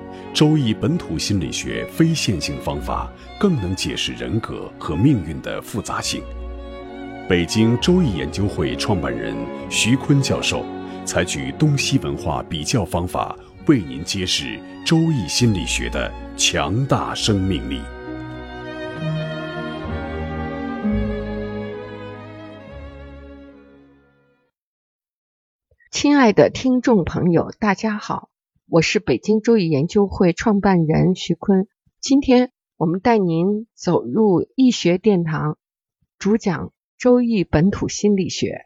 《周易》本土心理学非线性方法更能解释人格和命运的复杂性。北京周易研究会创办人徐坤教授采取东西文化比较方法，为您揭示周易心理学的。强大生命力。亲爱的听众朋友，大家好，我是北京周易研究会创办人徐坤。今天我们带您走入易学殿堂，主讲周易本土心理学。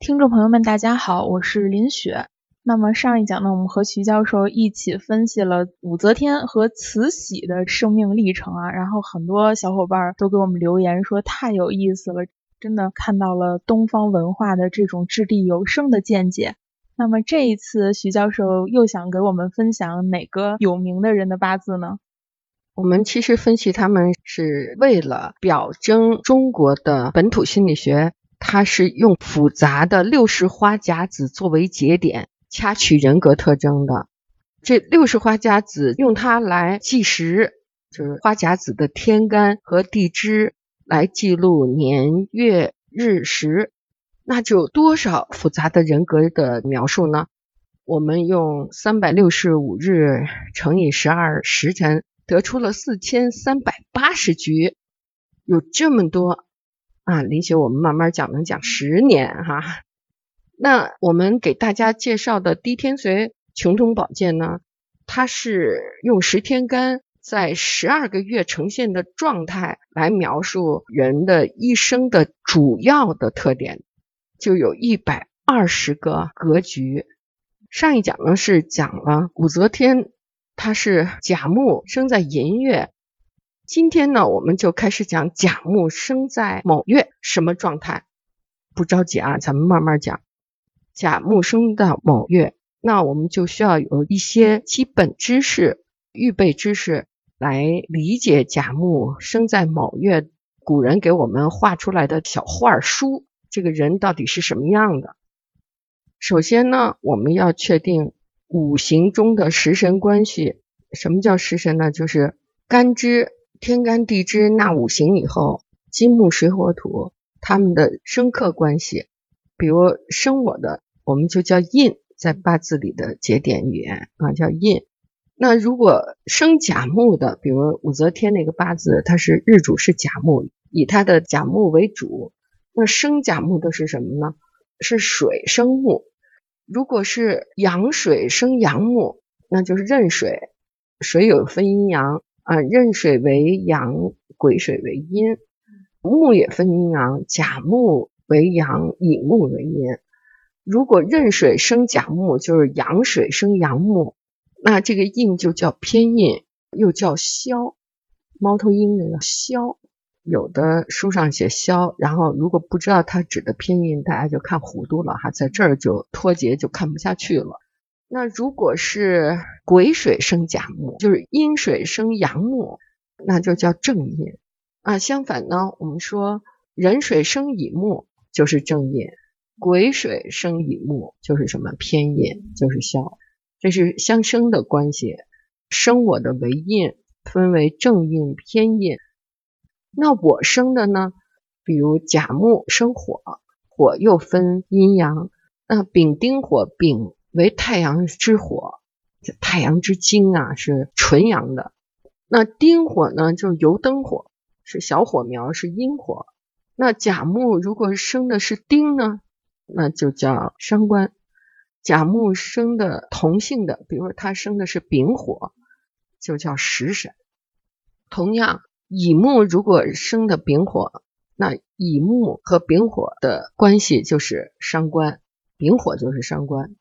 听众朋友们，大家好，我是林雪。那么上一讲呢，我们和徐教授一起分析了武则天和慈禧的生命历程啊，然后很多小伙伴都给我们留言说太有意思了，真的看到了东方文化的这种掷地有声的见解。那么这一次徐教授又想给我们分享哪个有名的人的八字呢？我们其实分析他们是为了表征中国的本土心理学，它是用复杂的六式花甲子作为节点。掐取人格特征的这六十花甲子，用它来计时，就是花甲子的天干和地支来记录年月日时，那就多少复杂的人格的描述呢？我们用三百六十五日乘以十二时辰，得出了四千三百八十局，有这么多啊！林雪，我们慢慢讲，能讲十年哈。那我们给大家介绍的低天髓穷通宝鉴呢，它是用十天干在十二个月呈现的状态来描述人的一生的主要的特点，就有一百二十个格局。上一讲呢是讲了武则天，她是甲木生在寅月，今天呢我们就开始讲甲木生在某月什么状态。不着急啊，咱们慢慢讲。甲木生的某月，那我们就需要有一些基本知识、预备知识来理解甲木生在某月。古人给我们画出来的小画书，这个人到底是什么样的？首先呢，我们要确定五行中的食神关系。什么叫食神呢？就是干支天干地支纳五行以后，金木水火土他们的生克关系。比如生我的。我们就叫印，在八字里的节点语言啊，叫印。那如果生甲木的，比如武则天那个八字，它是日主是甲木，以它的甲木为主。那生甲木的是什么呢？是水生木。如果是阳水生阳木，那就是壬水。水有分阴阳啊，壬水为阳，癸水为阴。木也分阴阳，甲木为阳，乙木为阴。如果壬水生甲木，就是阳水生阳木，那这个印就叫偏印，又叫枭。猫头鹰那个枭，有的书上写枭，然后如果不知道它指的偏印，大家就看糊涂了哈，在这儿就脱节，就看不下去了。那如果是癸水生甲木，就是阴水生阳木，那就叫正印啊。相反呢，我们说壬水生乙木，就是正印。癸水生乙木就是什么偏印，就是消，这是相生的关系。生我的为印，分为正印、偏印。那我生的呢？比如甲木生火，火又分阴阳。那丙丁火，丙为太阳之火，太阳之精啊，是纯阳的。那丁火呢，就是油灯火，是小火苗，是阴火。那甲木如果生的是丁呢？那就叫伤官，甲木生的同性的，比如说他生的是丙火，就叫食神。同样，乙木如果生的丙火，那乙木和丙火的关系就是伤官，丙火就是伤官。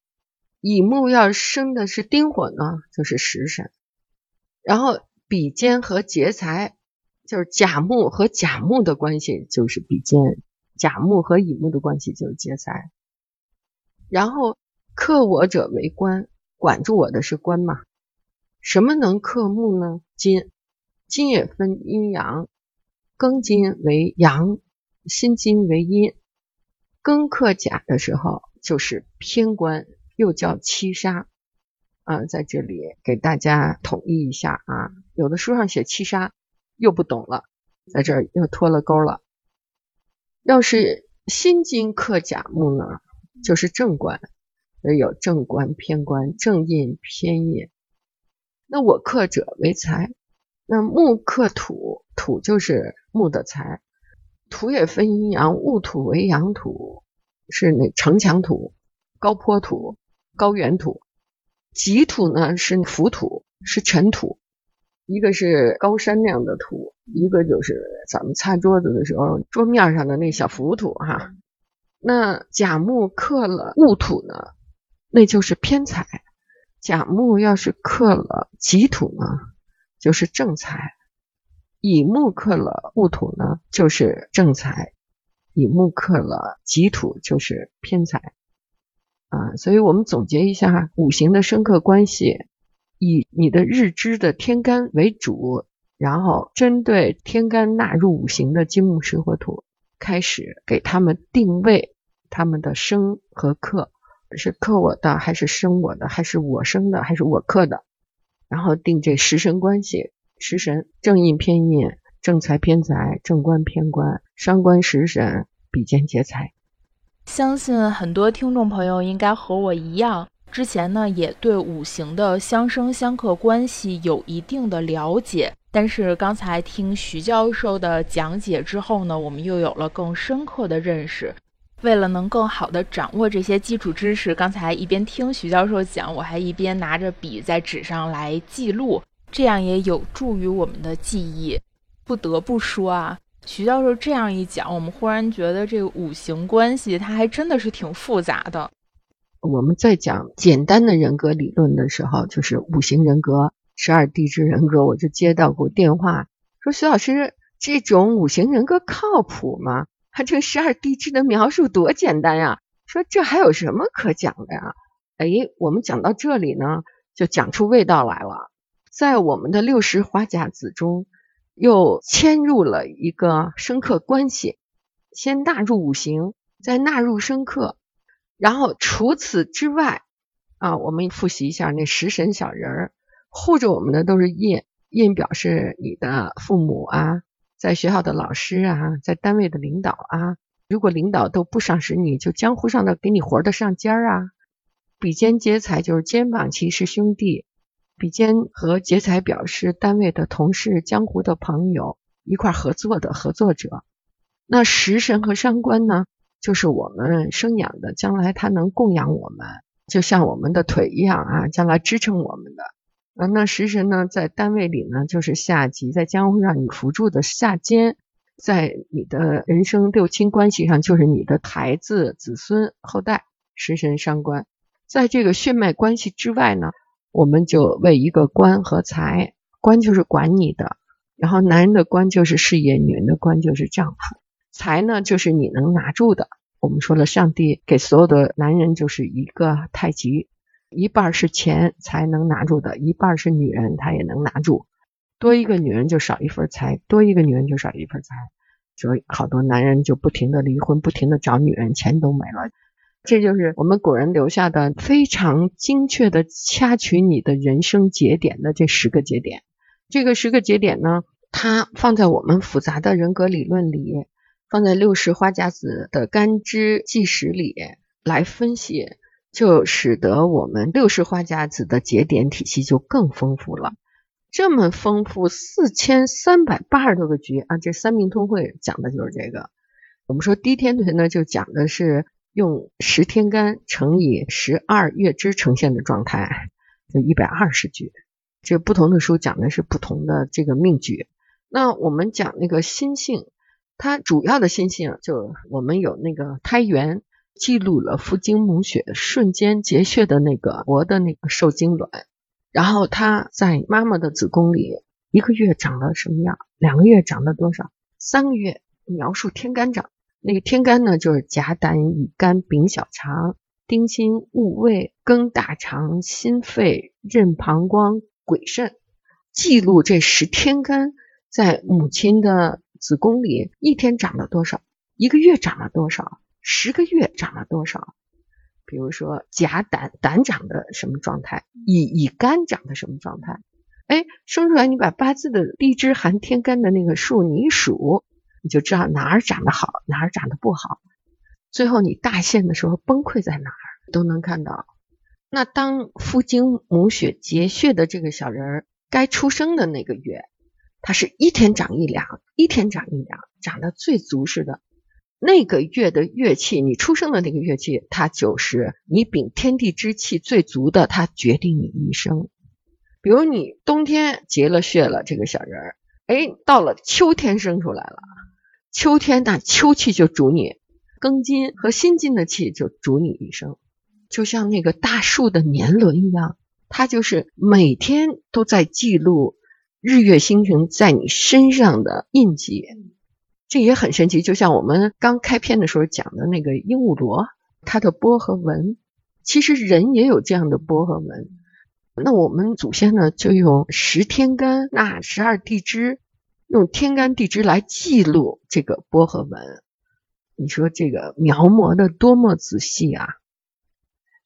乙木要生的是丁火呢，就是食神。然后比肩和劫财，就是甲木和甲木的关系就是比肩，甲木和乙木的关系就是劫财。然后克我者为官，管住我的是官嘛？什么能克木呢？金，金也分阴阳，庚金为阳，辛金为阴。庚克甲的时候就是偏官，又叫七杀。啊，在这里给大家统一一下啊，有的书上写七杀，又不懂了，在这儿又脱了钩了。要是辛金克甲木呢，就是正官，有正官、偏官、正印、偏印。那我克者为财，那木克土，土就是木的财。土也分阴阳，戊土为阳土，是那城墙土、高坡土、高原土。己土呢是浮土，是尘土，一个是高山那样的土，一个就是咱们擦桌子的时候桌面上的那小浮土哈。那甲木克了戊土呢，那就是偏财；甲木要是克了己土呢，就是正财；乙木克了戊土呢，就是正财；乙木克了己土，就是偏财。啊，所以我们总结一下五行的生克关系，以你的日支的天干为主，然后针对天干纳入五行的金木水火土，开始给他们定位他们的生和克，是克我的还是生我的，还是我生的还是我克的，然后定这食神关系，食神正印偏印，正财偏财，正官偏官，伤官食神，比肩劫财。相信很多听众朋友应该和我一样，之前呢也对五行的相生相克关系有一定的了解。但是刚才听徐教授的讲解之后呢，我们又有了更深刻的认识。为了能更好的掌握这些基础知识，刚才一边听徐教授讲，我还一边拿着笔在纸上来记录，这样也有助于我们的记忆。不得不说啊。徐教授这样一讲，我们忽然觉得这个五行关系，它还真的是挺复杂的。我们在讲简单的人格理论的时候，就是五行人格、十二地支人格，我就接到过电话，说徐老师，这种五行人格靠谱吗？他这十二地支的描述多简单呀，说这还有什么可讲的呀？哎，我们讲到这里呢，就讲出味道来了，在我们的六十花甲子中。又迁入了一个生克关系，先纳入五行，再纳入生克，然后除此之外啊，我们复习一下那食神小人儿护着我们的都是印，印表示你的父母啊，在学校的老师啊，在单位的领导啊，如果领导都不赏识你，就江湖上的给你活的上尖儿啊，比肩劫财就是肩膀齐是兄弟。比肩和劫财表示单位的同事、江湖的朋友一块合作的合作者。那食神和伤官呢，就是我们生养的，将来他能供养我们，就像我们的腿一样啊，将来支撑我们的。啊，那食神呢，在单位里呢，就是下级，在江湖上你扶助的下监，在你的人生六亲关系上，就是你的孩子、子孙、后代。食神伤官，在这个血脉关系之外呢。我们就为一个官和财，官就是管你的，然后男人的官就是事业，女人的官就是丈夫，财呢就是你能拿住的。我们说了，上帝给所有的男人就是一个太极，一半是钱才能拿住的，一半是女人她也能拿住。多一个女人就少一份财，多一个女人就少一份财，所以好多男人就不停的离婚，不停的找女人，钱都没了。这就是我们古人留下的非常精确的掐取你的人生节点的这十个节点。这个十个节点呢，它放在我们复杂的人格理论里，放在六十花甲子的干支纪时里来分析，就使得我们六十花甲子的节点体系就更丰富了。这么丰富，四千三百八十多个局啊！这三命通会讲的就是这个。我们说低天屯呢，就讲的是。用十天干乘以十二月支呈现的状态，就一百二十局。这不同的书讲的是不同的这个命局。那我们讲那个心性，它主要的心性就我们有那个胎源，记录了父精母血瞬间结血的那个活的那个受精卵，然后它在妈妈的子宫里一个月长了什么样，两个月长了多少，三个月描述天干长。那个天干呢，就是甲胆乙肝丙小肠丁辛戊未庚大肠心肺任膀胱癸肾，记录这十天干在母亲的子宫里一天长了多少，一个月长了多少，十个月长了多少。比如说甲胆胆长的什么状态，乙乙肝长的什么状态？哎，生出来你把八字的地支含天干的那个数你一数。你就知道哪儿长得好，哪儿长得不好。最后你大限的时候崩溃在哪儿，都能看到。那当父精母血结穴的这个小人儿该出生的那个月，他是一天长一两，一天长一两，长得最足实的那个月的月气，你出生的那个月气，它就是你禀天地之气最足的，它决定你一生。比如你冬天结了穴了，这个小人儿，哎，到了秋天生出来了。秋天那秋气就主你，庚金和辛金的气就主你一生，就像那个大树的年轮一样，它就是每天都在记录日月星辰在你身上的印记，这也很神奇。就像我们刚开篇的时候讲的那个鹦鹉螺，它的波和纹，其实人也有这样的波和纹。那我们祖先呢，就用十天干那十二地支。用天干地支来记录这个波和纹，你说这个描摹的多么仔细啊！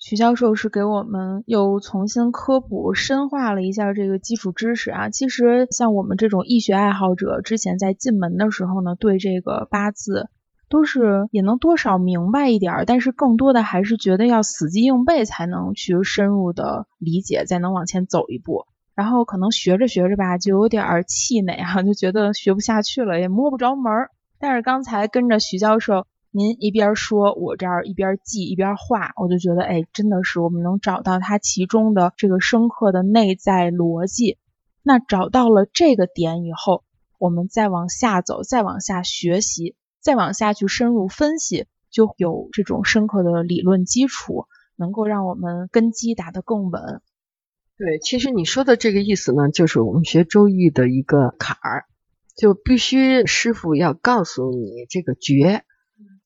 徐教授是给我们又重新科普深化了一下这个基础知识啊。其实像我们这种易学爱好者，之前在进门的时候呢，对这个八字都是也能多少明白一点，但是更多的还是觉得要死记硬背才能去深入的理解，才能往前走一步。然后可能学着学着吧，就有点气馁哈，就觉得学不下去了，也摸不着门儿。但是刚才跟着徐教授，您一边说，我这儿一边记一边画，我就觉得，哎，真的是我们能找到它其中的这个深刻的内在逻辑。那找到了这个点以后，我们再往下走，再往下学习，再往下去深入分析，就有这种深刻的理论基础，能够让我们根基打得更稳。对，其实你说的这个意思呢，就是我们学周易的一个坎儿，就必须师傅要告诉你这个诀。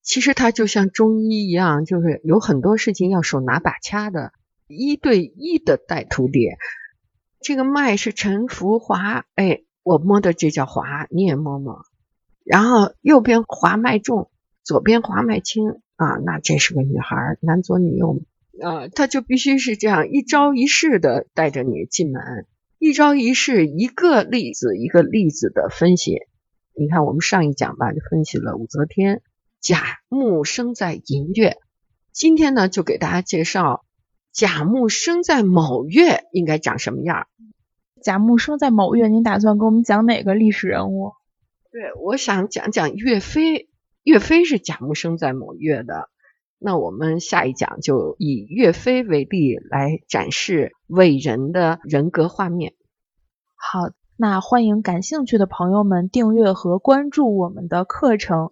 其实它就像中医一样，就是有很多事情要手拿把掐的，一对一的带徒弟。这个脉是沉浮滑，哎，我摸的这叫滑，你也摸摸。然后右边滑脉重，左边滑脉轻啊，那这是个女孩，男左女右。啊，他就必须是这样一招一式的带着你进门，一招一式，一个例子一个例子的分析。你看我们上一讲吧，就分析了武则天，甲木生在寅月，今天呢就给大家介绍甲木生在卯月应该长什么样。甲木生在卯月，您打算给我们讲哪个历史人物？对，我想讲讲岳飞，岳飞是甲木生在卯月的。那我们下一讲就以岳飞为例来展示伟人的人格画面。好，那欢迎感兴趣的朋友们订阅和关注我们的课程，